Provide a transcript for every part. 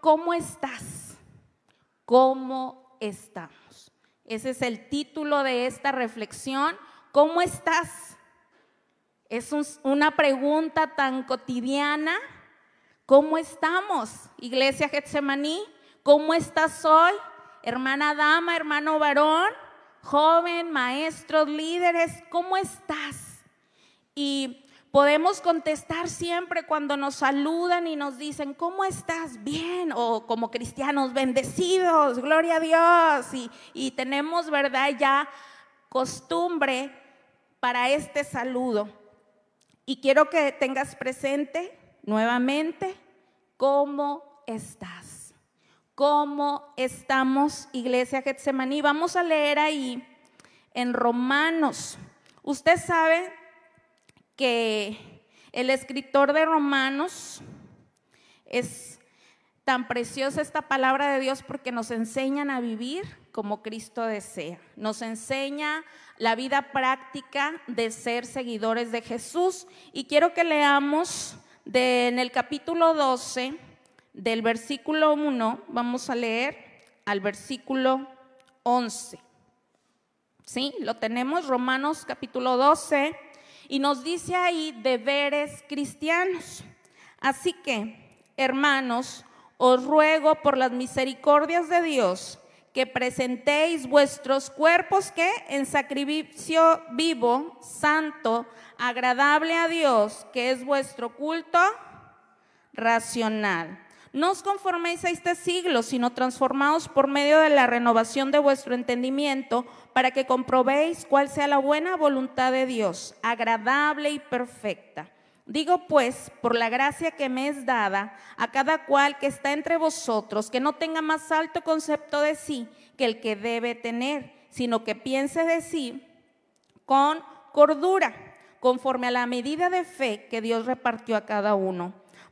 ¿cómo estás? ¿Cómo estamos? Ese es el título de esta reflexión. ¿Cómo estás? Es una pregunta tan cotidiana. ¿Cómo estamos, Iglesia Getsemaní? ¿Cómo estás hoy, hermana dama, hermano varón, joven, maestros, líderes? ¿Cómo estás? Y podemos contestar siempre cuando nos saludan y nos dicen, ¿cómo estás? Bien, o como cristianos, bendecidos, gloria a Dios. Y, y tenemos, ¿verdad? Ya costumbre para este saludo. Y quiero que tengas presente nuevamente cómo estás. ¿Cómo estamos, Iglesia Getsemaní? Vamos a leer ahí en Romanos. Usted sabe que el escritor de Romanos es tan preciosa esta palabra de Dios porque nos enseñan a vivir como Cristo desea. Nos enseña la vida práctica de ser seguidores de Jesús. Y quiero que leamos en el capítulo 12, del versículo 1, vamos a leer al versículo 11. ¿Sí? Lo tenemos, Romanos capítulo 12 y nos dice ahí deberes cristianos. Así que, hermanos, os ruego por las misericordias de Dios que presentéis vuestros cuerpos que en sacrificio vivo, santo, agradable a Dios, que es vuestro culto racional. No os conforméis a este siglo, sino transformaos por medio de la renovación de vuestro entendimiento, para que comprobéis cuál sea la buena voluntad de Dios, agradable y perfecta. Digo pues, por la gracia que me es dada, a cada cual que está entre vosotros, que no tenga más alto concepto de sí que el que debe tener, sino que piense de sí con cordura, conforme a la medida de fe que Dios repartió a cada uno.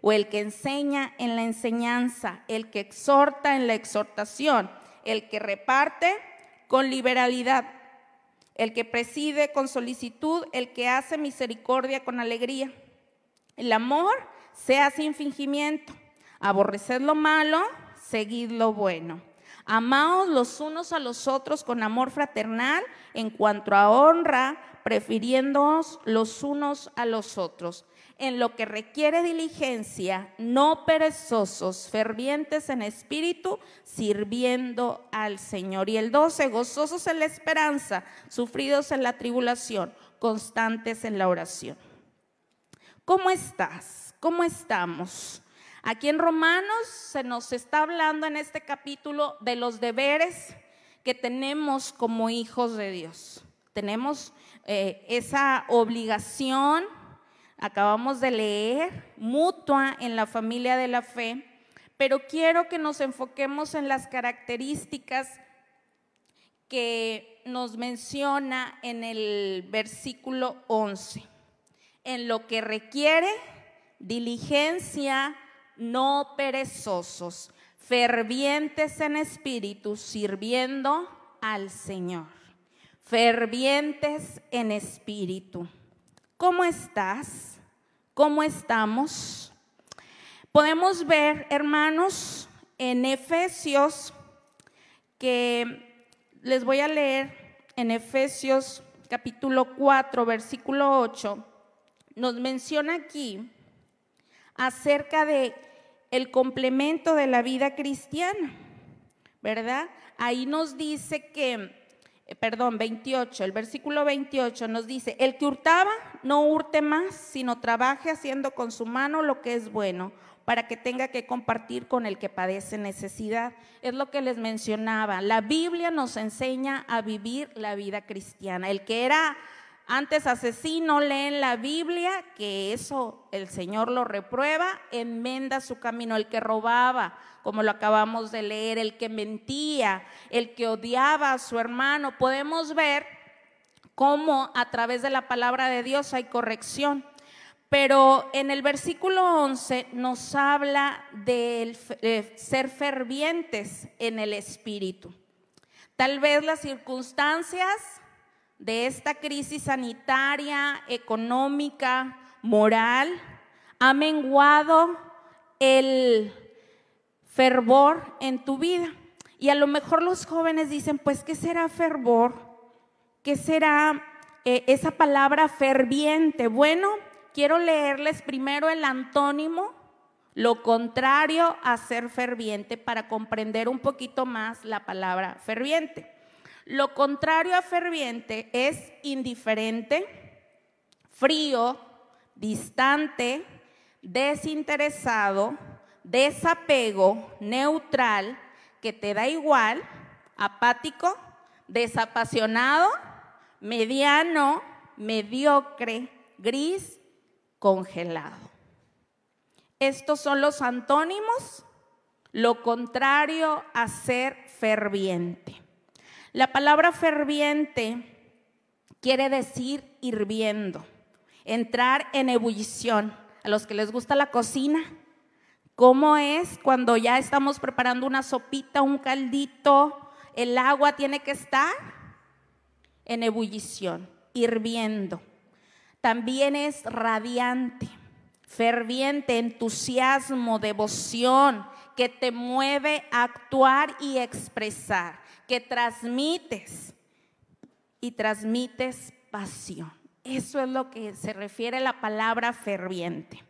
o el que enseña en la enseñanza, el que exhorta en la exhortación, el que reparte con liberalidad, el que preside con solicitud, el que hace misericordia con alegría. El amor sea sin fingimiento. Aborreced lo malo, seguid lo bueno. Amaos los unos a los otros con amor fraternal en cuanto a honra, prefiriéndoos los unos a los otros en lo que requiere diligencia, no perezosos, fervientes en espíritu, sirviendo al Señor. Y el 12, gozosos en la esperanza, sufridos en la tribulación, constantes en la oración. ¿Cómo estás? ¿Cómo estamos? Aquí en Romanos se nos está hablando en este capítulo de los deberes que tenemos como hijos de Dios. Tenemos eh, esa obligación acabamos de leer, mutua en la familia de la fe, pero quiero que nos enfoquemos en las características que nos menciona en el versículo 11, en lo que requiere diligencia, no perezosos, fervientes en espíritu, sirviendo al Señor, fervientes en espíritu. ¿Cómo estás? ¿Cómo estamos? Podemos ver, hermanos, en Efesios, que les voy a leer en Efesios capítulo 4, versículo 8, nos menciona aquí acerca de el complemento de la vida cristiana, ¿verdad? Ahí nos dice que eh, perdón, 28, el versículo 28 nos dice, el que hurtaba no hurte más, sino trabaje haciendo con su mano lo que es bueno, para que tenga que compartir con el que padece necesidad. Es lo que les mencionaba. La Biblia nos enseña a vivir la vida cristiana. El que era Antes asesino, leen la Biblia, que eso el Señor lo reprueba, enmenda su camino. El que robaba, como lo acabamos de leer, el que mentía, el que odiaba a su hermano. Podemos ver cómo a través de la palabra de Dios hay corrección. Pero en el versículo 11 nos habla de ser fervientes en el espíritu. Tal vez las circunstancias de esta crisis sanitaria, económica, moral, ha menguado el fervor en tu vida. Y a lo mejor los jóvenes dicen, pues, ¿qué será fervor? ¿Qué será eh, esa palabra ferviente? Bueno, quiero leerles primero el antónimo, lo contrario a ser ferviente, para comprender un poquito más la palabra ferviente. Lo contrario a ferviente es indiferente, frío, distante, desinteresado, desapego, neutral, que te da igual, apático, desapasionado, mediano, mediocre, gris, congelado. Estos son los antónimos, lo contrario a ser ferviente. La palabra ferviente quiere decir hirviendo, entrar en ebullición. A los que les gusta la cocina, ¿cómo es cuando ya estamos preparando una sopita, un caldito? El agua tiene que estar en ebullición, hirviendo. También es radiante, ferviente, entusiasmo, devoción, que te mueve a actuar y expresar que transmites y transmites pasión. Eso es lo que se refiere a la palabra ferviente.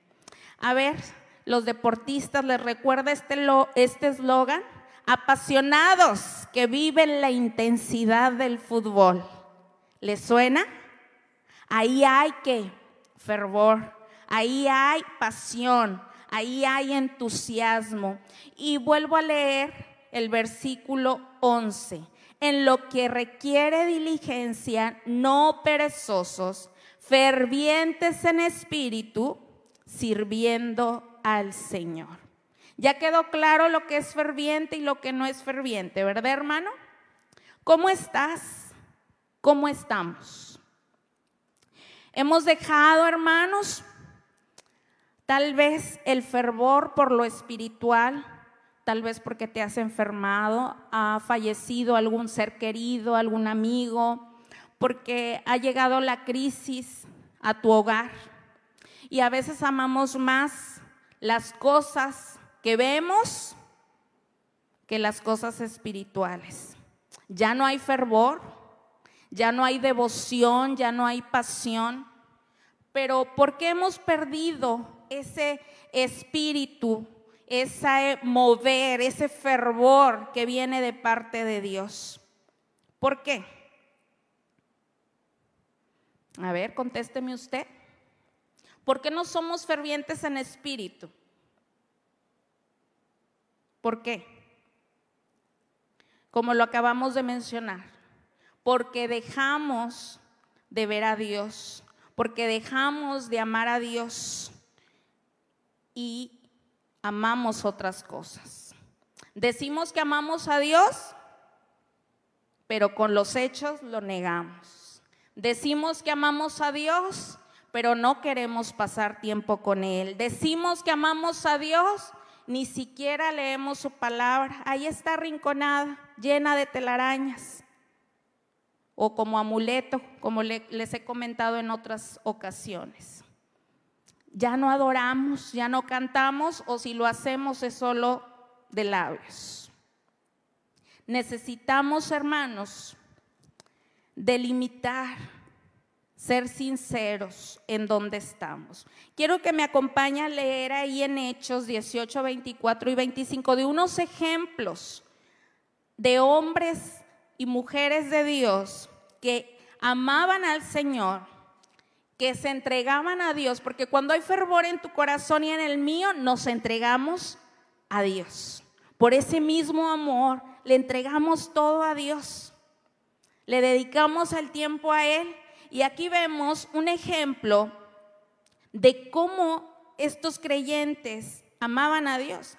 A ver, los deportistas, ¿les recuerda este eslogan? Este Apasionados que viven la intensidad del fútbol. ¿Les suena? Ahí hay que fervor, ahí hay pasión, ahí hay entusiasmo. Y vuelvo a leer el versículo 11. En lo que requiere diligencia, no perezosos, fervientes en espíritu, sirviendo al Señor. Ya quedó claro lo que es ferviente y lo que no es ferviente, ¿verdad, hermano? ¿Cómo estás? ¿Cómo estamos? Hemos dejado, hermanos, tal vez el fervor por lo espiritual tal vez porque te has enfermado, ha fallecido algún ser querido, algún amigo, porque ha llegado la crisis a tu hogar. Y a veces amamos más las cosas que vemos que las cosas espirituales. Ya no hay fervor, ya no hay devoción, ya no hay pasión, pero ¿por qué hemos perdido ese espíritu ese mover, ese fervor que viene de parte de Dios. ¿Por qué? A ver, contésteme usted. ¿Por qué no somos fervientes en espíritu? ¿Por qué? Como lo acabamos de mencionar, porque dejamos de ver a Dios, porque dejamos de amar a Dios y amamos otras cosas. Decimos que amamos a Dios, pero con los hechos lo negamos. Decimos que amamos a Dios, pero no queremos pasar tiempo con Él. Decimos que amamos a Dios, ni siquiera leemos su palabra. Ahí está rinconada, llena de telarañas. O como amuleto, como les he comentado en otras ocasiones ya no adoramos, ya no cantamos o si lo hacemos es solo de labios. Necesitamos, hermanos, delimitar, ser sinceros en donde estamos. Quiero que me acompañe a leer ahí en Hechos 18, 24 y 25 de unos ejemplos de hombres y mujeres de Dios que amaban al Señor que se entregaban a Dios, porque cuando hay fervor en tu corazón y en el mío, nos entregamos a Dios. Por ese mismo amor, le entregamos todo a Dios. Le dedicamos el tiempo a Él Y aquí vemos un ejemplo de cómo estos creyentes amaban a Dios.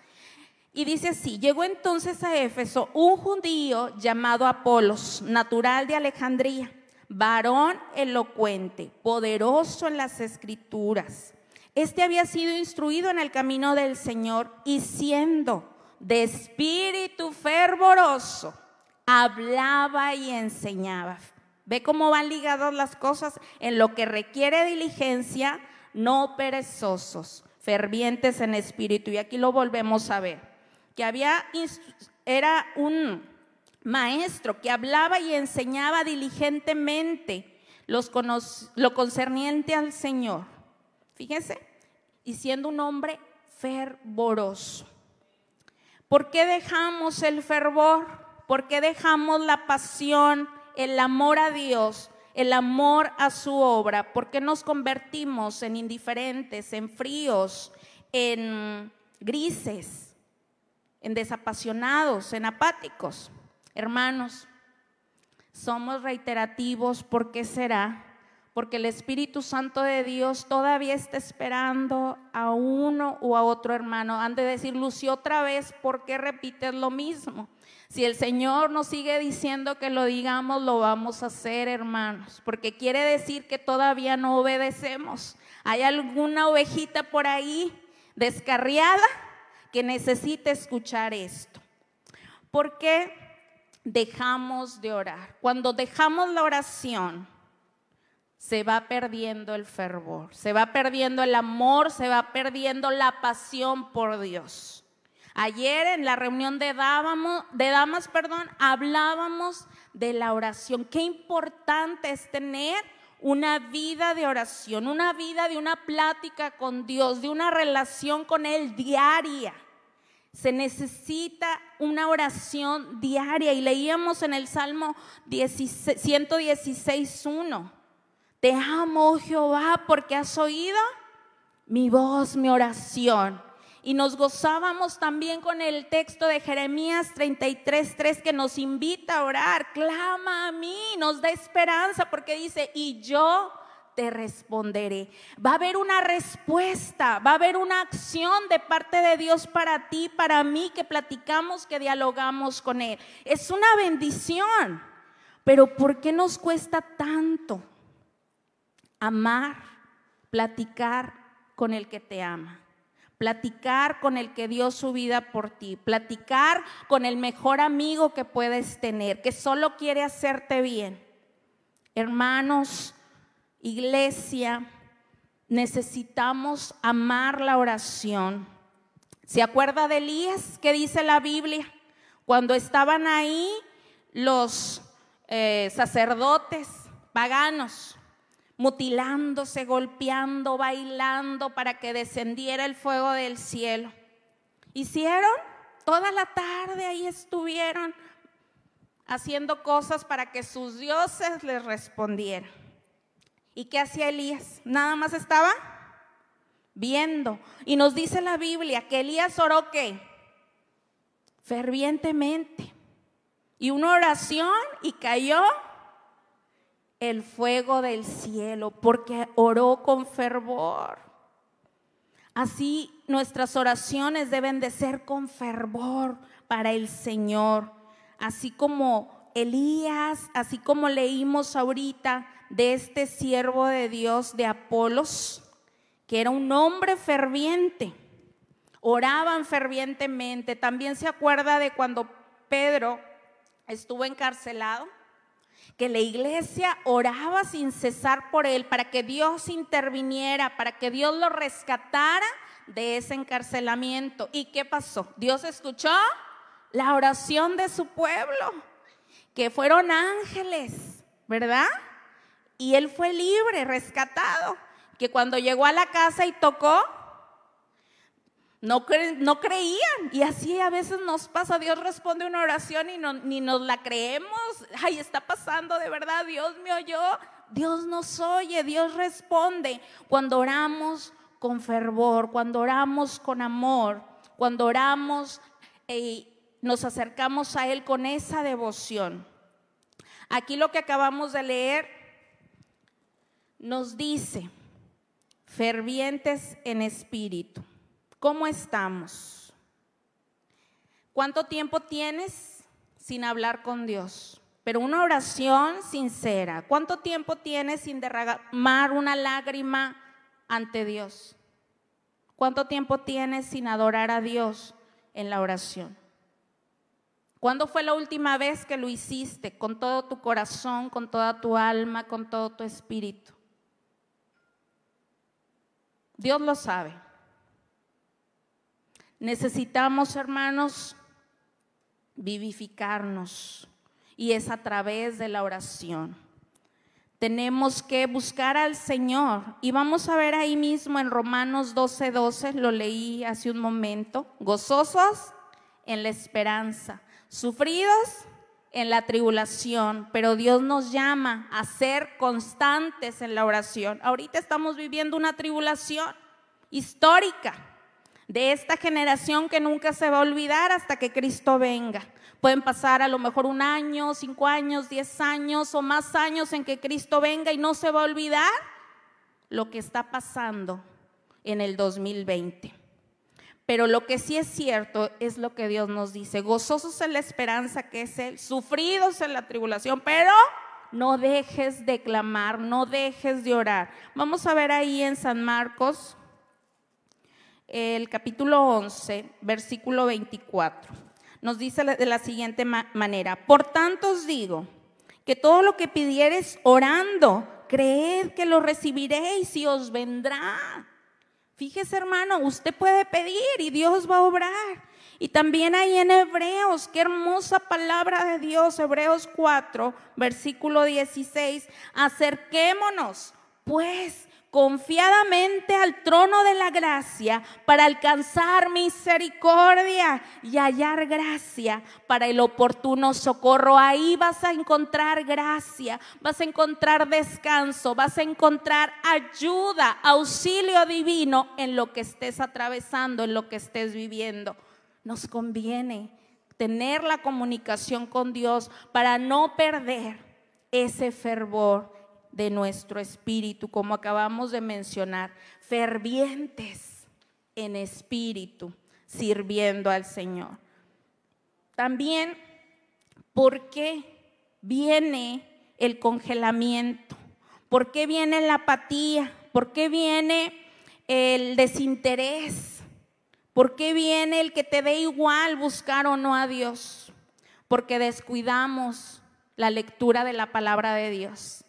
Y dice así, llegó entonces a Éfeso un judío llamado Apolos, natural de Alejandría, varón elocuente, poderoso en las escrituras. Este había sido instruido en el camino del Señor y siendo de espíritu fervoroso, hablaba y enseñaba. Ve cómo van ligadas las cosas en lo que requiere diligencia, no perezosos, fervientes en espíritu. Y aquí lo volvemos a ver, que había, era un maestro que hablaba y enseñaba diligentemente los, lo concerniente al Señor. Fíjense, y siendo un hombre fervoroso. ¿Por qué dejamos el fervor? ¿Por qué dejamos la pasión, el amor a Dios, el amor a su obra? ¿Por qué nos convertimos en indiferentes, en fríos, en grises, en desapasionados, en apáticos? Hermanos, somos reiterativos, ¿por qué será? porque el Espíritu Santo de Dios todavía está esperando a uno o a otro hermano. Han de decir, Lucio, otra vez, ¿por qué repites lo mismo? Si el Señor nos sigue diciendo que lo digamos, lo vamos a hacer, hermanos, porque quiere decir que todavía no obedecemos. ¿Hay alguna ovejita por ahí descarriada que necesite escuchar esto? ¿Por qué dejamos de orar? Cuando dejamos la oración, se va perdiendo el fervor, se va perdiendo el amor, se va perdiendo la pasión por Dios. Ayer en la reunión de, de damas, perdón, hablábamos de la oración. Qué importante es tener una vida de oración, una vida de una plática con Dios, de una relación con Él diaria. Se necesita una oración diaria y leíamos en el Salmo 116.1 te amo, Jehová, porque has oído mi voz, mi oración. Y nos gozábamos también con el texto de Jeremías 33:3 que nos invita a orar. Clama a mí, nos da esperanza porque dice, y yo te responderé. Va a haber una respuesta, va a haber una acción de parte de Dios para ti, para mí, que platicamos, que dialogamos con Él. Es una bendición, pero ¿por qué nos cuesta tanto? amar, platicar con el que te ama, platicar con el que dio su vida por ti, platicar con el mejor amigo que puedes tener, que solo quiere hacerte bien. Hermanos, iglesia, necesitamos amar la oración. ¿Se acuerda de Elías? ¿Qué dice la Biblia? Cuando estaban ahí los eh, sacerdotes paganos mutilándose, golpeando, bailando para que descendiera el fuego del cielo. Hicieron toda la tarde, ahí estuvieron haciendo cosas para que sus dioses les respondieran. ¿Y qué hacía Elías? Nada más estaba viendo. Y nos dice la Biblia que Elías oró qué? Fervientemente. Y una oración y cayó el fuego del cielo porque oró con fervor. Así nuestras oraciones deben de ser con fervor para el Señor, así como Elías, así como leímos ahorita de este siervo de Dios de Apolos, que era un hombre ferviente. Oraban fervientemente. También se acuerda de cuando Pedro estuvo encarcelado que la iglesia oraba sin cesar por él para que Dios interviniera, para que Dios lo rescatara de ese encarcelamiento. ¿Y qué pasó? Dios escuchó la oración de su pueblo, que fueron ángeles, ¿verdad? Y él fue libre, rescatado, que cuando llegó a la casa y tocó, no, no, creían. Y así a veces nos pasa. Dios responde una oración y no, ni nos la creemos. Ay, está pasando de verdad. Dios me oyó. Dios nos oye. Dios responde. Cuando oramos con fervor, cuando oramos con amor, cuando oramos y nos acercamos a Él con esa devoción. Aquí lo que acabamos de leer nos dice, fervientes en espíritu, ¿cómo estamos? ¿Cuánto tiempo tienes sin hablar con Dios? Pero una oración sincera. ¿Cuánto tiempo tienes sin derramar una lágrima ante Dios? ¿Cuánto tiempo tienes sin adorar a Dios en la oración? ¿Cuándo fue la última vez que lo hiciste con todo tu corazón, con toda tu alma, con todo tu espíritu? Dios lo sabe. Necesitamos, hermanos, vivificarnos y es a través de la oración. Tenemos que buscar al Señor y vamos a ver ahí mismo en Romanos 12:12, 12, lo leí hace un momento, gozosos en la esperanza, sufridos en la tribulación, pero Dios nos llama a ser constantes en la oración. Ahorita estamos viviendo una tribulación histórica de esta generación que nunca se va a olvidar hasta que Cristo venga. Pueden pasar a lo mejor un año, cinco años, diez años o más años en que Cristo venga y no se va a olvidar lo que está pasando en el 2020. Pero lo que sí es cierto es lo que Dios nos dice, gozosos en la esperanza que es Él, sufridos en la tribulación, pero no dejes de clamar, no dejes de orar. Vamos a ver ahí en San Marcos, el capítulo 11, versículo 24. Nos dice de la siguiente manera, por tanto os digo que todo lo que pidieres orando, creed que lo recibiréis y os vendrá. Fíjese hermano, usted puede pedir y Dios va a obrar. Y también hay en Hebreos, qué hermosa palabra de Dios, Hebreos 4, versículo 16, acerquémonos pues confiadamente al trono de la gracia para alcanzar misericordia y hallar gracia para el oportuno socorro. Ahí vas a encontrar gracia, vas a encontrar descanso, vas a encontrar ayuda, auxilio divino en lo que estés atravesando, en lo que estés viviendo. Nos conviene tener la comunicación con Dios para no perder ese fervor de nuestro espíritu, como acabamos de mencionar, fervientes en espíritu, sirviendo al Señor. También, ¿por qué viene el congelamiento? ¿Por qué viene la apatía? ¿Por qué viene el desinterés? ¿Por qué viene el que te dé igual buscar o no a Dios? Porque descuidamos la lectura de la palabra de Dios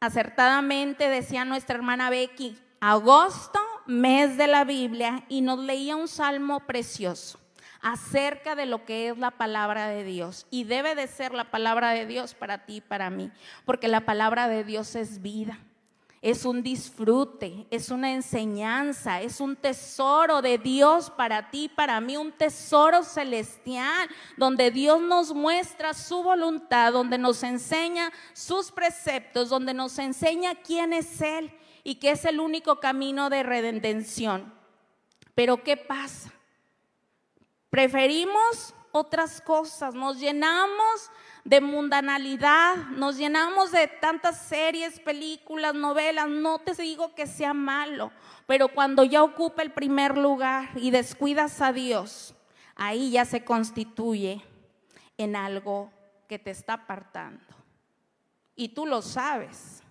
acertadamente decía nuestra hermana Becky, agosto, mes de la Biblia, y nos leía un salmo precioso acerca de lo que es la palabra de Dios. Y debe de ser la palabra de Dios para ti y para mí, porque la palabra de Dios es vida es un disfrute, es una enseñanza, es un tesoro de Dios para ti, para mí, un tesoro celestial, donde Dios nos muestra su voluntad, donde nos enseña sus preceptos, donde nos enseña quién es Él y que es el único camino de redención. Pero ¿qué pasa? Preferimos otras cosas, nos llenamos de mundanalidad, nos llenamos de tantas series, películas, novelas, no te digo que sea malo, pero cuando ya ocupa el primer lugar y descuidas a Dios, ahí ya se constituye en algo que te está apartando. Y tú lo sabes.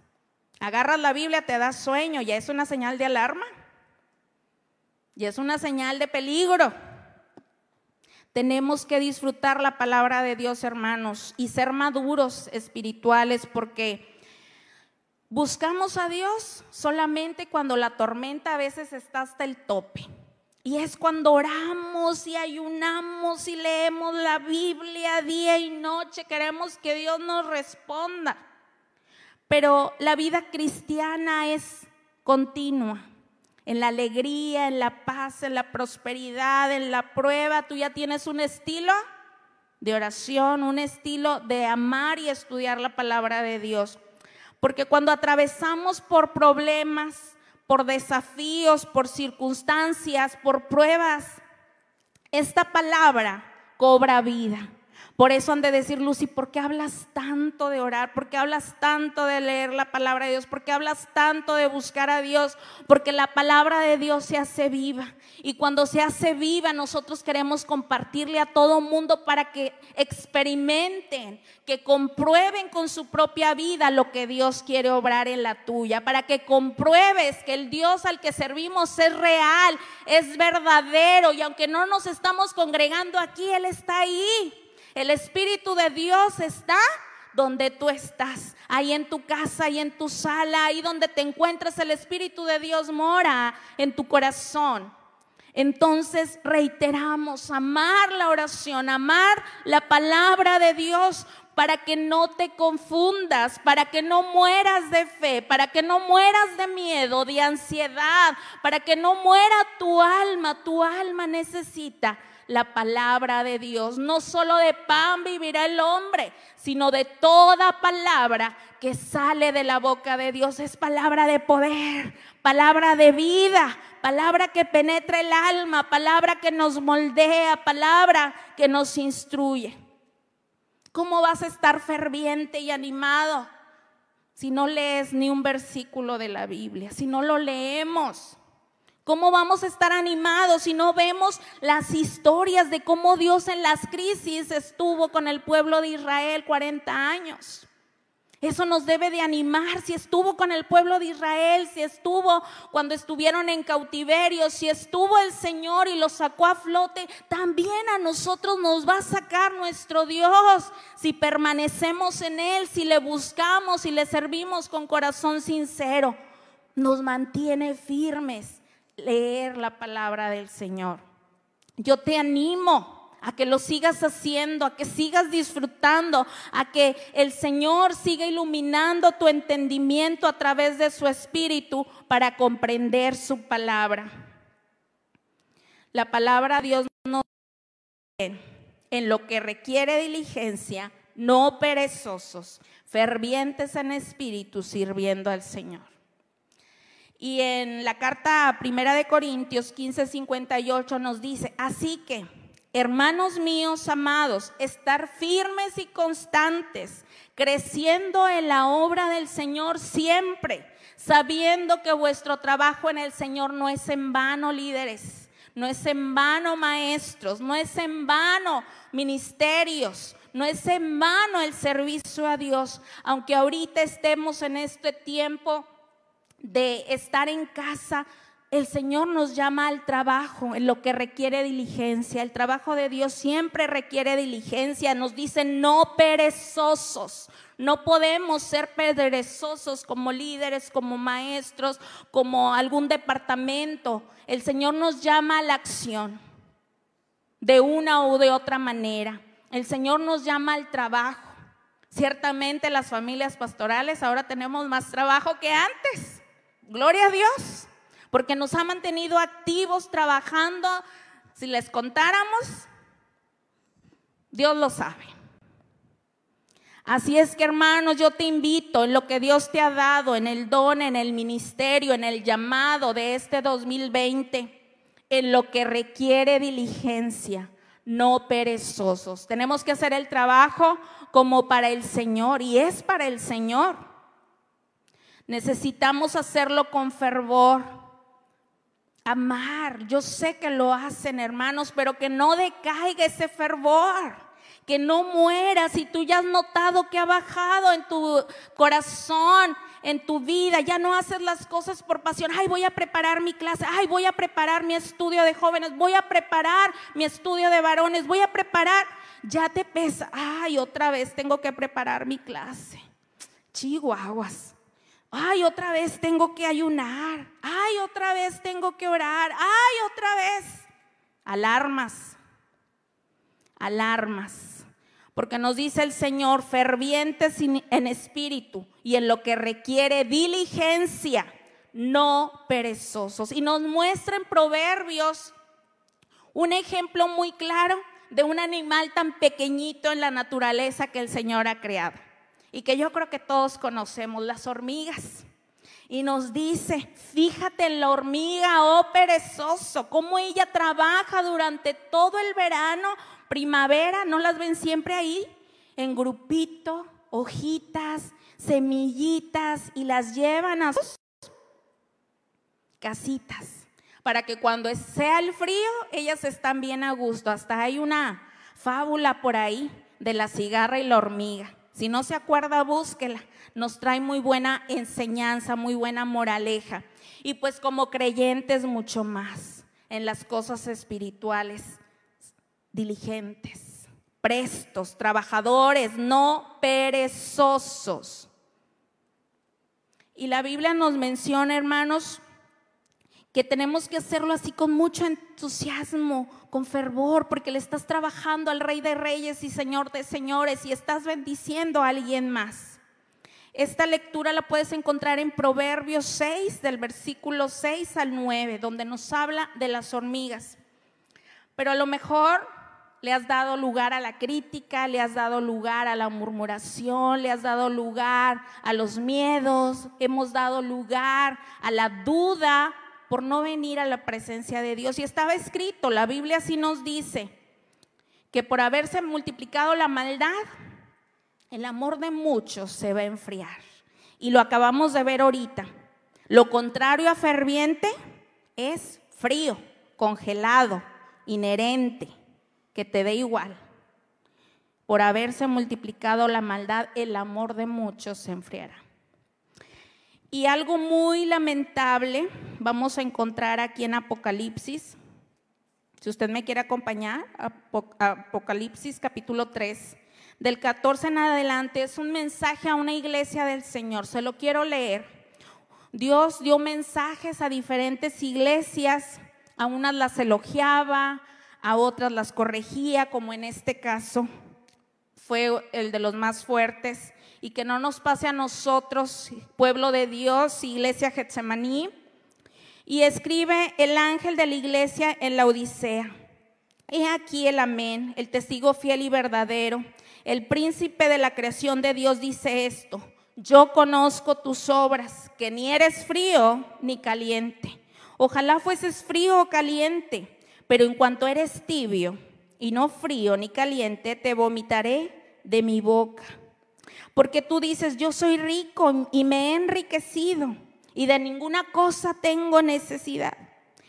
Agarras la Biblia, te da sueño, ya es una señal de alarma, ya es una señal de peligro. Tenemos que disfrutar la palabra de Dios, hermanos, y ser maduros espirituales porque buscamos a Dios solamente cuando la tormenta a veces está hasta el tope. Y es cuando oramos y ayunamos y leemos la Biblia día y noche. Queremos que Dios nos responda. Pero la vida cristiana es continua en la alegría, en la paz, en la prosperidad, en la prueba, tú ya tienes un estilo de oración, un estilo de amar y estudiar la palabra de Dios. Porque cuando atravesamos por problemas, por desafíos, por circunstancias, por pruebas, esta palabra cobra vida. Por eso han de decir, Lucy, ¿por qué hablas tanto de orar? ¿Por qué hablas tanto de leer la palabra de Dios? ¿Por qué hablas tanto de buscar a Dios? Porque la palabra de Dios se hace viva. Y cuando se hace viva, nosotros queremos compartirle a todo mundo para que experimenten, que comprueben con su propia vida lo que Dios quiere obrar en la tuya, para que compruebes que el Dios al que servimos es real, es verdadero. Y aunque no nos estamos congregando aquí, Él está ahí. El Espíritu de Dios está donde tú estás, ahí en tu casa, ahí en tu sala, ahí donde te encuentras, el Espíritu de Dios mora en tu corazón. Entonces reiteramos, amar la oración, amar la palabra de Dios para que no te confundas, para que no mueras de fe, para que no mueras de miedo, de ansiedad, para que no muera tu alma. Tu alma necesita la palabra de Dios. No solo de pan vivirá el hombre, sino de toda palabra que sale de la boca de Dios. Es palabra de poder, palabra de vida, palabra que penetra el alma, palabra que nos moldea, palabra que nos instruye. ¿Cómo vas a estar ferviente y animado si no lees ni un versículo de la Biblia, si no lo leemos? ¿Cómo vamos a estar animados si no vemos las historias de cómo Dios en las crisis estuvo con el pueblo de Israel 40 años? Eso nos debe de animar si estuvo con el pueblo de Israel, si estuvo cuando estuvieron en cautiverio, si estuvo el Señor y los sacó a flote, también a nosotros nos va a sacar nuestro Dios si permanecemos en Él, si le buscamos, si le servimos con corazón sincero. Nos mantiene firmes leer la palabra del Señor. Yo te animo a que lo sigas haciendo, a que sigas disfrutando, a que el Señor siga iluminando tu entendimiento a través de su espíritu para comprender su palabra. La palabra de Dios no en lo que requiere diligencia, no perezosos, fervientes en espíritu, sirviendo al Señor. Y en la carta primera de Corintios 15, 58 nos dice, así que, hermanos míos amados, estar firmes y constantes, creciendo en la obra del Señor siempre, sabiendo que vuestro trabajo en el Señor no es en vano, líderes, no es en vano, maestros, no es en vano, ministerios, no es en vano el servicio a Dios, aunque ahorita estemos en este tiempo de estar en casa, el Señor nos llama al trabajo, en lo que requiere diligencia. El trabajo de Dios siempre requiere diligencia. Nos dice no perezosos. No podemos ser perezosos como líderes, como maestros, como algún departamento. El Señor nos llama a la acción de una u de otra manera. El Señor nos llama al trabajo. Ciertamente las familias pastorales ahora tenemos más trabajo que antes. Gloria a Dios, porque nos ha mantenido activos trabajando. Si les contáramos, Dios lo sabe. Así es que hermanos, yo te invito en lo que Dios te ha dado, en el don, en el ministerio, en el llamado de este 2020, en lo que requiere diligencia, no perezosos. Tenemos que hacer el trabajo como para el Señor y es para el Señor. Necesitamos hacerlo con fervor. Amar, yo sé que lo hacen hermanos, pero que no decaiga ese fervor, que no muera. Si tú ya has notado que ha bajado en tu corazón, en tu vida, ya no haces las cosas por pasión, ay voy a preparar mi clase, ay voy a preparar mi estudio de jóvenes, voy a preparar mi estudio de varones, voy a preparar, ya te pesa, ay otra vez tengo que preparar mi clase. Chihuahuas. Ay, otra vez tengo que ayunar. Ay, otra vez tengo que orar. Ay, otra vez. Alarmas. Alarmas. Porque nos dice el Señor, fervientes en espíritu y en lo que requiere diligencia, no perezosos. Y nos muestra en Proverbios un ejemplo muy claro de un animal tan pequeñito en la naturaleza que el Señor ha creado y que yo creo que todos conocemos, las hormigas. Y nos dice, fíjate en la hormiga, oh perezoso, cómo ella trabaja durante todo el verano primavera, ¿no las ven siempre ahí? En grupito, hojitas, semillitas y las llevan a sus casitas para que cuando sea el frío ellas están bien a gusto. Hasta hay una fábula por ahí de la cigarra y la hormiga. Si no se acuerda, búsquela. Nos trae muy buena enseñanza, muy buena moraleja. Y pues como creyentes mucho más en las cosas espirituales, diligentes, prestos, trabajadores, no perezosos. Y la Biblia nos menciona, hermanos, que tenemos que hacerlo así con mucho entusiasmo, con fervor, porque le estás trabajando al Rey de Reyes y Señor de Señores y estás bendiciendo a alguien más. Esta lectura la puedes encontrar en Proverbios 6, del versículo 6 al 9, donde nos habla de las hormigas. Pero a lo mejor le has dado lugar a la crítica, le has dado lugar a la murmuración, le has dado lugar a los miedos, hemos dado lugar a la duda, por no venir a la presencia de Dios. Y estaba escrito, la Biblia sí nos dice, que por haberse multiplicado la maldad, el amor de muchos se va a enfriar. Y lo acabamos de ver ahorita. Lo contrario a ferviente es frío, congelado, inherente, que te dé igual. Por haberse multiplicado la maldad, el amor de muchos se enfriará. Y algo muy lamentable vamos a encontrar aquí en Apocalipsis. Si usted me quiere acompañar, Apocalipsis capítulo 3, del 14 en adelante, es un mensaje a una iglesia del Señor. Se lo quiero leer. Dios dio mensajes a diferentes iglesias, a unas las elogiaba, a otras las corregía, como en este caso fue el de los más fuertes y que no nos pase a nosotros, pueblo de Dios, iglesia Getsemaní. Y escribe el ángel de la iglesia en la Odisea. He aquí el amén, el testigo fiel y verdadero. El príncipe de la creación de Dios dice esto. Yo conozco tus obras, que ni eres frío ni caliente. Ojalá fueses frío o caliente, pero en cuanto eres tibio y no frío ni caliente, te vomitaré de mi boca. Porque tú dices, yo soy rico y me he enriquecido y de ninguna cosa tengo necesidad.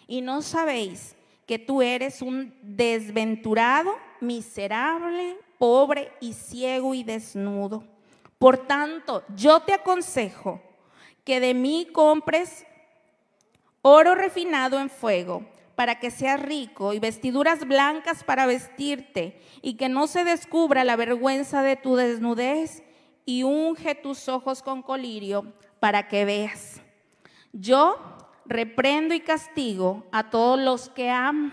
Y no sabéis que tú eres un desventurado, miserable, pobre y ciego y desnudo. Por tanto, yo te aconsejo que de mí compres oro refinado en fuego para que seas rico y vestiduras blancas para vestirte y que no se descubra la vergüenza de tu desnudez y unge tus ojos con colirio para que veas. Yo reprendo y castigo a todos los que amo.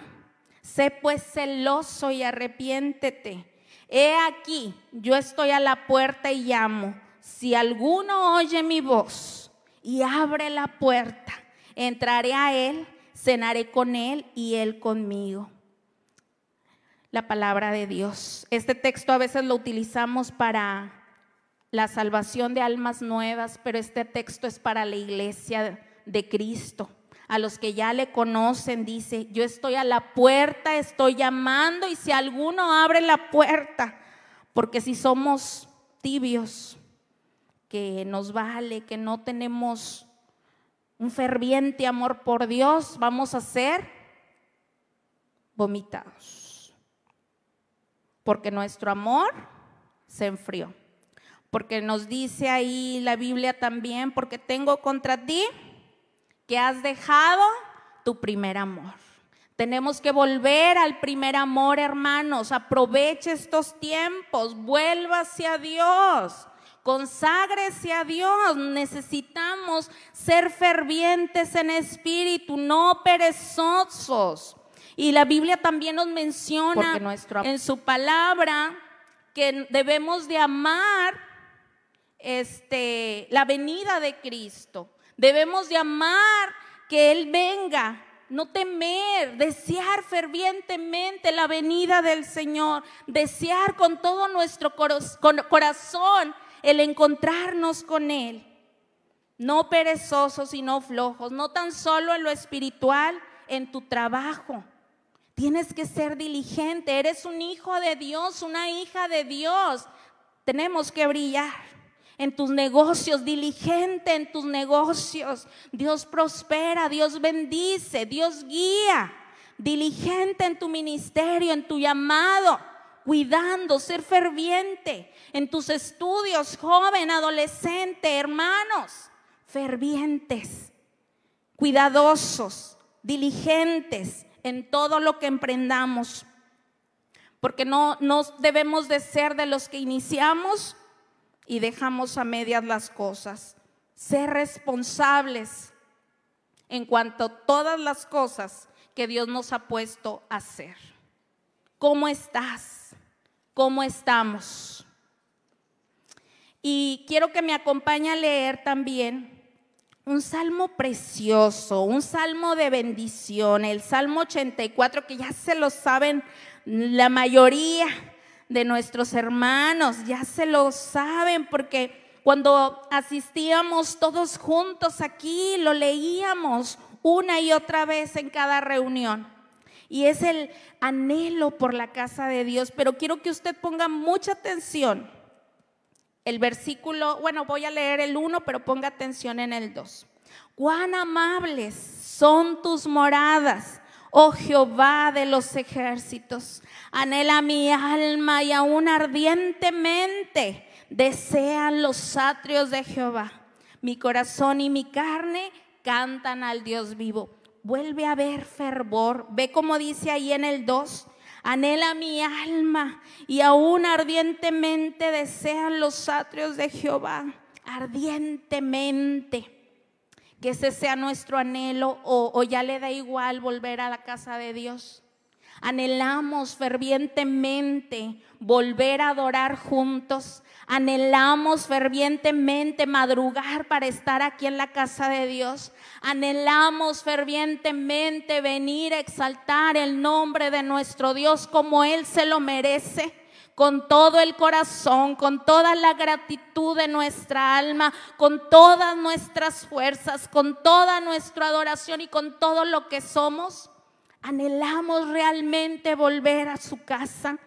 Sé pues celoso y arrepiéntete. He aquí, yo estoy a la puerta y llamo. Si alguno oye mi voz y abre la puerta, entraré a él, cenaré con él y él conmigo. La palabra de Dios. Este texto a veces lo utilizamos para la salvación de almas nuevas, pero este texto es para la iglesia de Cristo. A los que ya le conocen, dice, yo estoy a la puerta, estoy llamando y si alguno abre la puerta, porque si somos tibios, que nos vale, que no tenemos un ferviente amor por Dios, vamos a ser vomitados. Porque nuestro amor se enfrió porque nos dice ahí la Biblia también, porque tengo contra ti que has dejado tu primer amor. Tenemos que volver al primer amor, hermanos. Aproveche estos tiempos, vuelva hacia Dios, conságrese a Dios. Necesitamos ser fervientes en espíritu, no perezosos. Y la Biblia también nos menciona en su palabra que debemos de amar este, la venida de Cristo. Debemos de amar que Él venga, no temer, desear fervientemente la venida del Señor, desear con todo nuestro corazón el encontrarnos con Él. No perezosos y no flojos, no tan solo en lo espiritual, en tu trabajo. Tienes que ser diligente. Eres un hijo de Dios, una hija de Dios. Tenemos que brillar en tus negocios, diligente en tus negocios. Dios prospera, Dios bendice, Dios guía. Diligente en tu ministerio, en tu llamado, cuidando, ser ferviente en tus estudios, joven, adolescente, hermanos, fervientes, cuidadosos, diligentes en todo lo que emprendamos. Porque no, no debemos de ser de los que iniciamos y dejamos a medias las cosas. Ser responsables en cuanto a todas las cosas que Dios nos ha puesto a hacer. ¿Cómo estás? ¿Cómo estamos? Y quiero que me acompañe a leer también un salmo precioso, un salmo de bendición, el Salmo 84, que ya se lo saben la mayoría de nuestros hermanos, ya se lo saben porque cuando asistíamos todos juntos aquí, lo leíamos una y otra vez en cada reunión. Y es el anhelo por la casa de Dios, pero quiero que usted ponga mucha atención. El versículo, bueno, voy a leer el 1, pero ponga atención en el 2. Cuán amables son tus moradas, oh Jehová de los ejércitos. Anhela mi alma y aún ardientemente desean los atrios de Jehová. Mi corazón y mi carne cantan al Dios vivo. Vuelve a ver fervor. Ve como dice ahí en el 2. Anhela mi alma y aún ardientemente desean los atrios de Jehová. Ardientemente que ese sea nuestro anhelo o, ya le da igual volver a la casa de Dios. Anhelamos fervientemente volver a adorar juntos. Anhelamos fervientemente madrugar para estar aquí en la casa de Dios. Anhelamos fervientemente venir a exaltar el nombre de nuestro Dios como Él se lo merece con todo el corazón, con toda la gratitud de nuestra alma, con todas nuestras fuerzas, con toda nuestra adoración y con todo lo que somos, anhelamos realmente volver a su casa.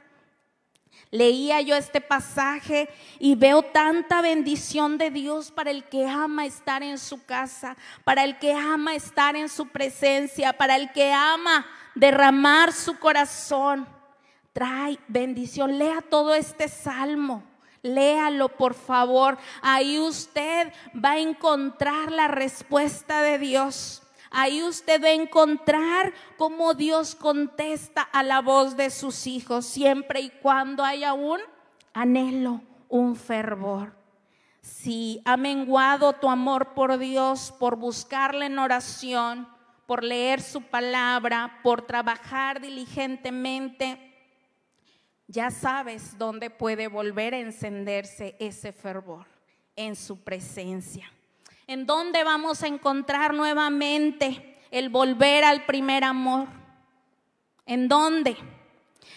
Leía yo este pasaje y veo tanta bendición de Dios para el que ama estar en su casa, para el que ama estar en su presencia, para el que ama derramar su corazón trae bendición. Lea todo este salmo. Léalo, por favor. Ahí usted va a encontrar la respuesta de Dios. Ahí usted va a encontrar cómo Dios contesta a la voz de sus hijos, siempre y cuando haya un anhelo, un fervor. Si ha menguado tu amor por Dios, por buscarle en oración, por leer su palabra, por trabajar diligentemente, ya sabes dónde puede volver a encenderse ese fervor, en su presencia. ¿En dónde vamos a encontrar nuevamente el volver al primer amor? ¿En dónde?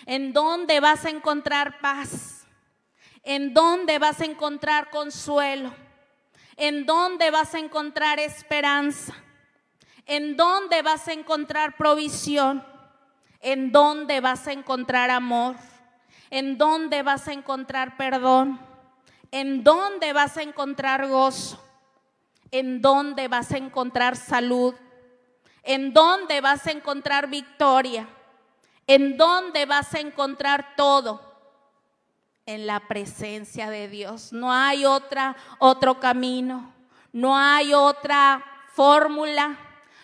¿En dónde vas a encontrar paz? ¿En dónde vas a encontrar consuelo? ¿En dónde vas a encontrar esperanza? ¿En dónde vas a encontrar provisión? ¿En dónde vas a encontrar amor? En dónde vas a encontrar perdón, en dónde vas a encontrar gozo, en dónde vas a encontrar salud, en dónde vas a encontrar victoria, en dónde vas a encontrar todo en la presencia de Dios. No hay otra otro camino, no hay otra fórmula,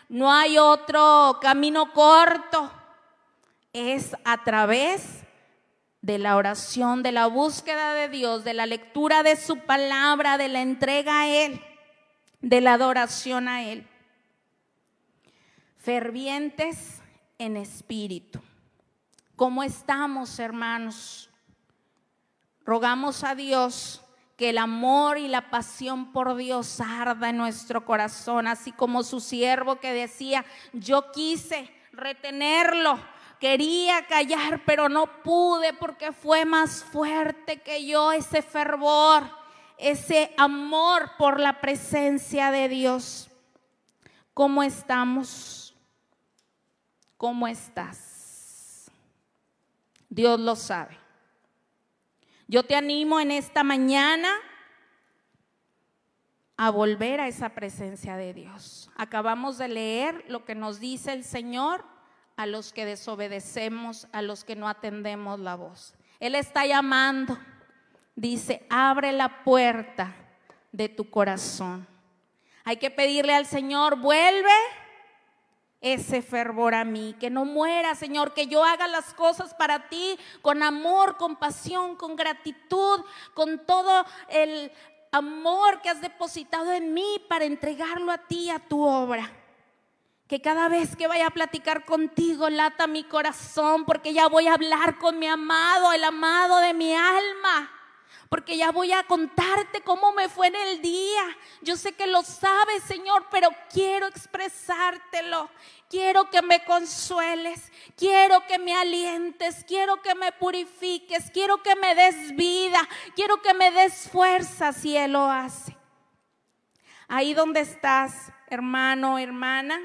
no hay otro camino corto. Es a través de la oración, de la búsqueda de Dios, de la lectura de su palabra, de la entrega a Él, de la adoración a Él. Fervientes en espíritu. ¿Cómo estamos, hermanos? Rogamos a Dios que el amor y la pasión por Dios arda en nuestro corazón, así como su siervo que decía, yo quise retenerlo, Quería callar, pero no pude porque fue más fuerte que yo ese fervor, ese amor por la presencia de Dios. ¿Cómo estamos? ¿Cómo estás? Dios lo sabe. Yo te animo en esta mañana a volver a esa presencia de Dios. Acabamos de leer lo que nos dice el Señor a los que desobedecemos, a los que no atendemos la voz. Él está llamando. Dice, abre la puerta de tu corazón. Hay que pedirle al Señor, vuelve ese fervor a mí, que no muera, Señor, que yo haga las cosas para ti con amor, con pasión, con gratitud, con todo el amor que has depositado en mí para entregarlo a ti, a tu obra. Que cada vez que vaya a platicar contigo lata mi corazón porque ya voy a hablar con mi amado, el amado de mi alma porque ya voy a contarte cómo me fue en el día. Yo sé que lo sabes, Señor, pero quiero expresártelo. Quiero que me consueles, quiero que me alientes, quiero que me purifiques, quiero que me des vida, quiero que me des fuerza si Él lo hace. Ahí donde estás, hermano, hermana,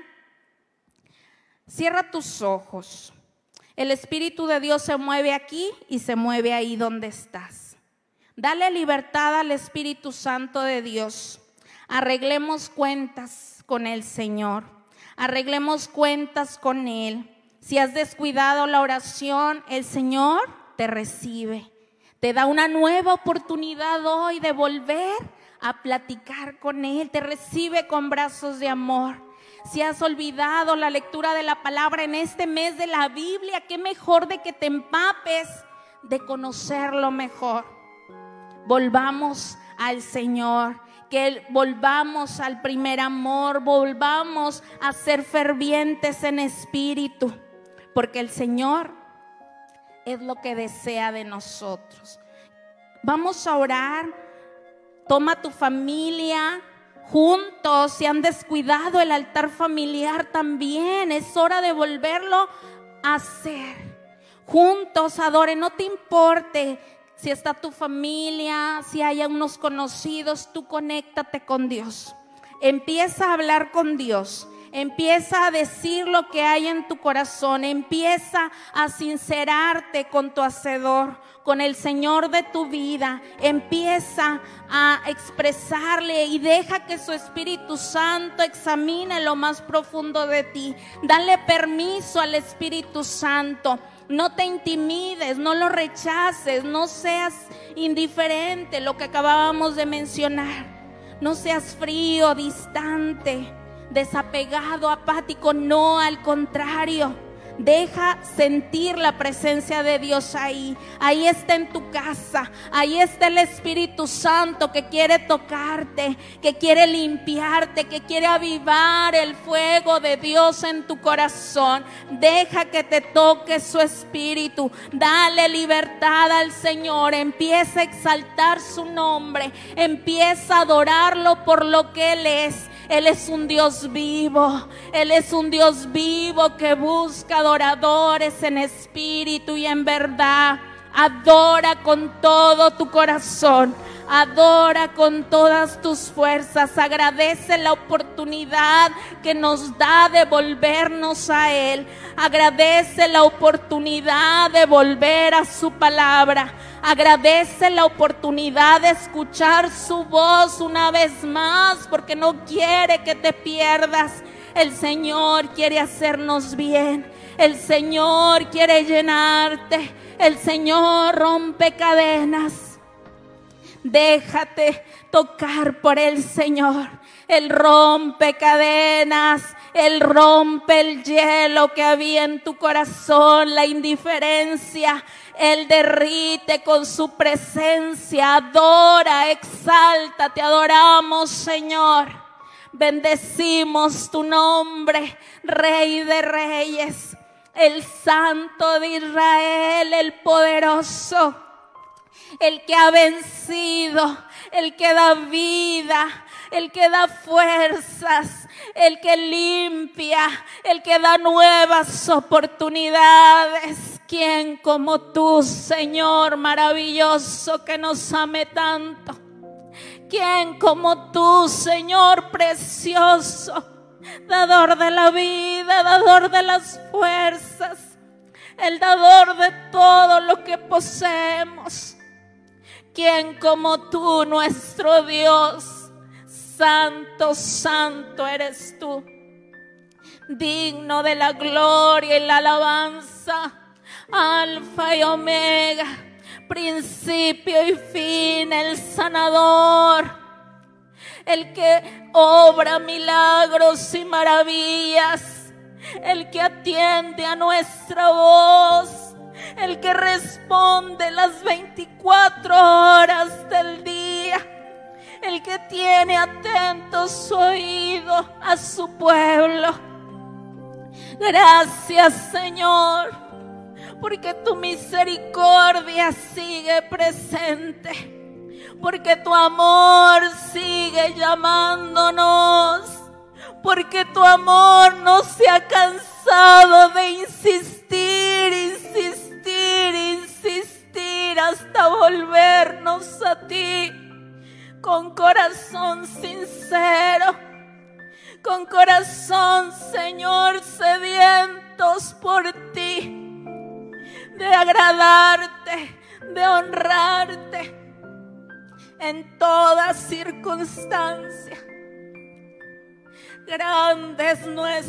cierra tus ojos. El Espíritu de Dios se mueve aquí y se mueve ahí donde estás. Dale libertad al Espíritu Santo de Dios. Arreglemos cuentas con el Señor. Arreglemos cuentas con Él. Si has descuidado la oración, el Señor te recibe. Te da una nueva oportunidad hoy de volver a platicar con Él. Te recibe con brazos de amor. Si has olvidado la lectura de la palabra en este mes de la Biblia, qué mejor de que te empapes de conocerlo mejor volvamos al Señor, que volvamos al primer amor, volvamos a ser fervientes en espíritu, porque el Señor es lo que desea de nosotros. Vamos a orar, toma tu familia, juntos, si han descuidado el altar familiar también, es hora de volverlo a hacer. Juntos adoren, no te importe si está tu familia, si hay unos conocidos, tú conéctate con Dios. Empieza a hablar con Dios. Empieza a decir lo que hay en tu corazón. Empieza a sincerarte con tu hacedor, con el Señor de tu vida. Empieza a expresarle y deja que su Espíritu Santo examine lo más profundo de ti. Dale permiso al Espíritu Santo no te intimides, no lo rechaces, no seas indiferente, lo que acabábamos de mencionar. No seas frío, distante, desapegado, apático, no, al contrario. Deja sentir la presencia de Dios ahí. Ahí está en tu casa. Ahí está el Espíritu Santo que quiere tocarte, que quiere limpiarte, que quiere avivar el fuego de Dios en tu corazón. Deja que te toque su Espíritu. Dale libertad al Señor. Empieza a exaltar su nombre. Empieza a adorarlo por lo que Él es. Él es un Dios vivo. Él es un Dios vivo que busca adoradores en espíritu y en verdad. Adora con todo tu corazón. Adora con todas tus fuerzas. Agradece la oportunidad que nos da de volvernos a Él. Agradece la oportunidad de volver a su palabra. Agradece la oportunidad de escuchar su voz una vez más porque no quiere que te pierdas. El Señor quiere hacernos bien. El Señor quiere llenarte. El Señor rompe cadenas. Déjate tocar por el Señor. Él rompe cadenas. Él rompe el hielo que había en tu corazón, la indiferencia. Él derrite con su presencia. Adora, exalta, te adoramos, Señor. Bendecimos tu nombre, Rey de Reyes, el Santo de Israel, el poderoso el que ha vencido, el que da vida, el que da fuerzas, el que limpia, el que da nuevas oportunidades. ¿Quién como tú, Señor maravilloso, que nos ame tanto? ¿Quién como tú, Señor precioso, dador de la vida, dador de las fuerzas? el dador de todo lo que poseemos. ¿Quién como tú, nuestro Dios? Santo, santo eres tú, digno de la gloria y la alabanza, alfa y omega, principio y fin, el sanador, el que obra milagros y maravillas, el que atiende a nuestra voz, el que responde las 24 horas del día el que tiene atento su oído a su pueblo. Gracias Señor, porque tu misericordia sigue presente, porque tu amor sigue llamándonos, porque tu amor no se ha cansado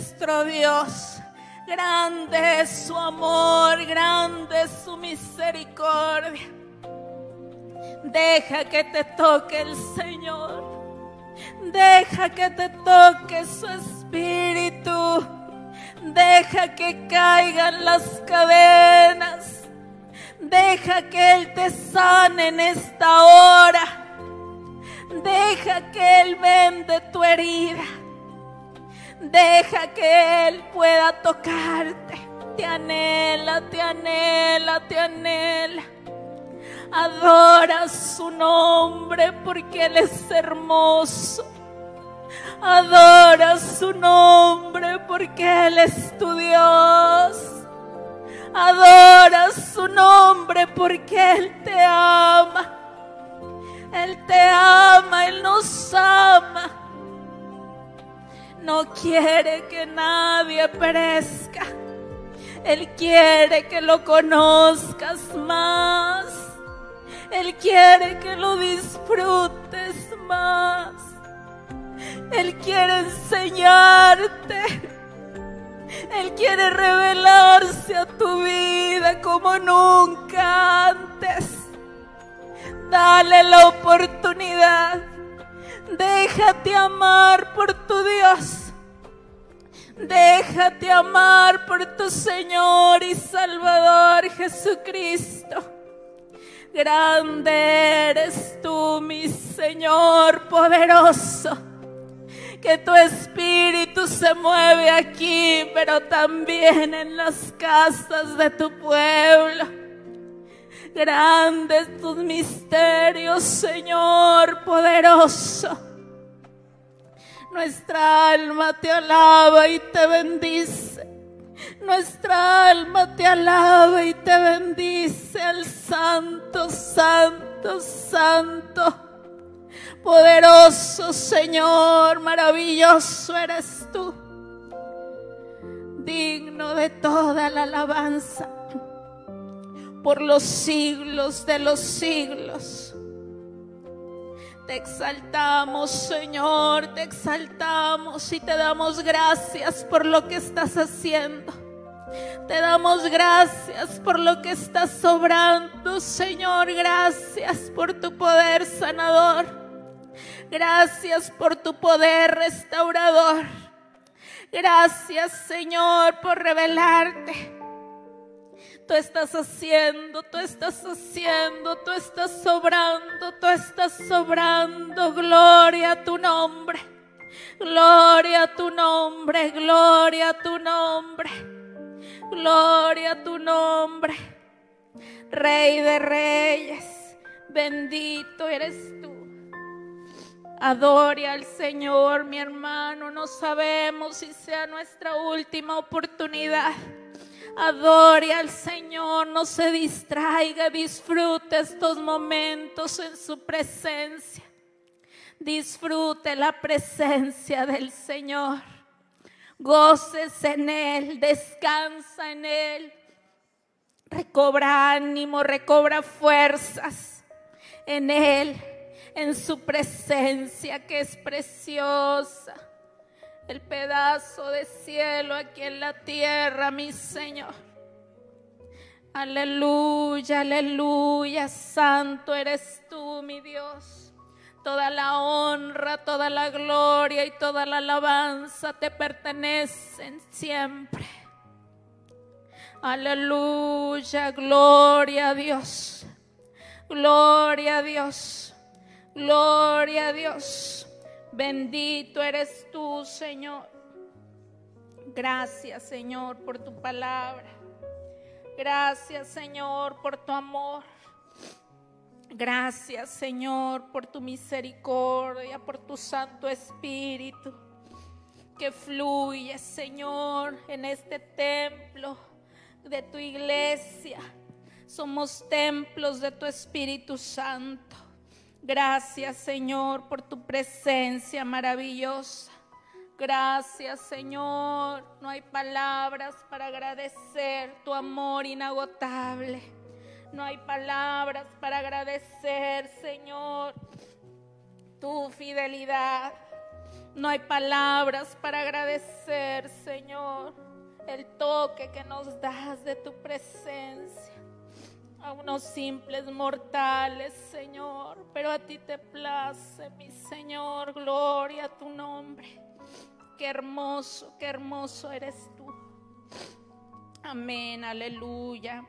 nuestro Dios, grande es su amor, grande es su misericordia. Deja que te toque el Señor. Deja que te toque su espíritu. Deja que caigan las cadenas. Deja que Él te sane en esta hora. Deja que Él vende tu herida. Deja que Él pueda tocarte. Te anhela, te anhela, te anhela. Adora su nombre porque Él es hermoso. Adora su nombre porque Él es tu Dios. Adora su nombre porque Él te ama. Él te ama, Él nos ama. No quiere que nadie perezca. Él quiere que lo conozcas más. Él quiere que lo disfrutes más. Él quiere enseñarte. Él quiere revelarse a tu vida como nunca antes. Dale la oportunidad. Déjate amar por tu Dios. Déjate amar por tu Señor y Salvador Jesucristo. Grande eres tú, mi Señor poderoso. Que tu espíritu se mueve aquí, pero también en las casas de tu pueblo. Grandes tus misterios, Señor poderoso. Nuestra alma te alaba y te bendice. Nuestra alma te alaba y te bendice al Santo, Santo, Santo. Poderoso Señor, maravilloso eres tú. Digno de toda la alabanza por los siglos de los siglos. Te exaltamos, Señor, te exaltamos y te damos gracias por lo que estás haciendo. Te damos gracias por lo que estás sobrando, Señor. Gracias por tu poder sanador. Gracias por tu poder restaurador. Gracias, Señor, por revelarte. Tú estás haciendo, tú estás haciendo, tú estás sobrando, tú estás sobrando. Gloria a tu nombre. Gloria a tu nombre, gloria a tu nombre. Gloria a tu nombre. Rey de reyes, bendito eres tú. Adore al Señor, mi hermano. No sabemos si sea nuestra última oportunidad. Adore al Señor, no se distraiga, disfrute estos momentos en su presencia. Disfrute la presencia del Señor. Goces en Él, descansa en Él. Recobra ánimo, recobra fuerzas en Él, en su presencia que es preciosa. El pedazo de cielo aquí en la tierra, mi Señor. Aleluya, aleluya, santo eres tú, mi Dios. Toda la honra, toda la gloria y toda la alabanza te pertenecen siempre. Aleluya, gloria a Dios. Gloria a Dios. Gloria a Dios. Bendito eres tú, Señor. Gracias, Señor, por tu palabra. Gracias, Señor, por tu amor. Gracias, Señor, por tu misericordia, por tu Santo Espíritu que fluye, Señor, en este templo de tu iglesia. Somos templos de tu Espíritu Santo. Gracias, Señor, por tu presencia maravillosa. Gracias, Señor. No hay palabras para agradecer tu amor inagotable. No hay palabras para agradecer, Señor, tu fidelidad. No hay palabras para agradecer, Señor, el toque que nos das de tu presencia a unos simples mortales, Señor, pero a ti te place, mi Señor, gloria a tu nombre. Qué hermoso, qué hermoso eres tú. Amén, aleluya.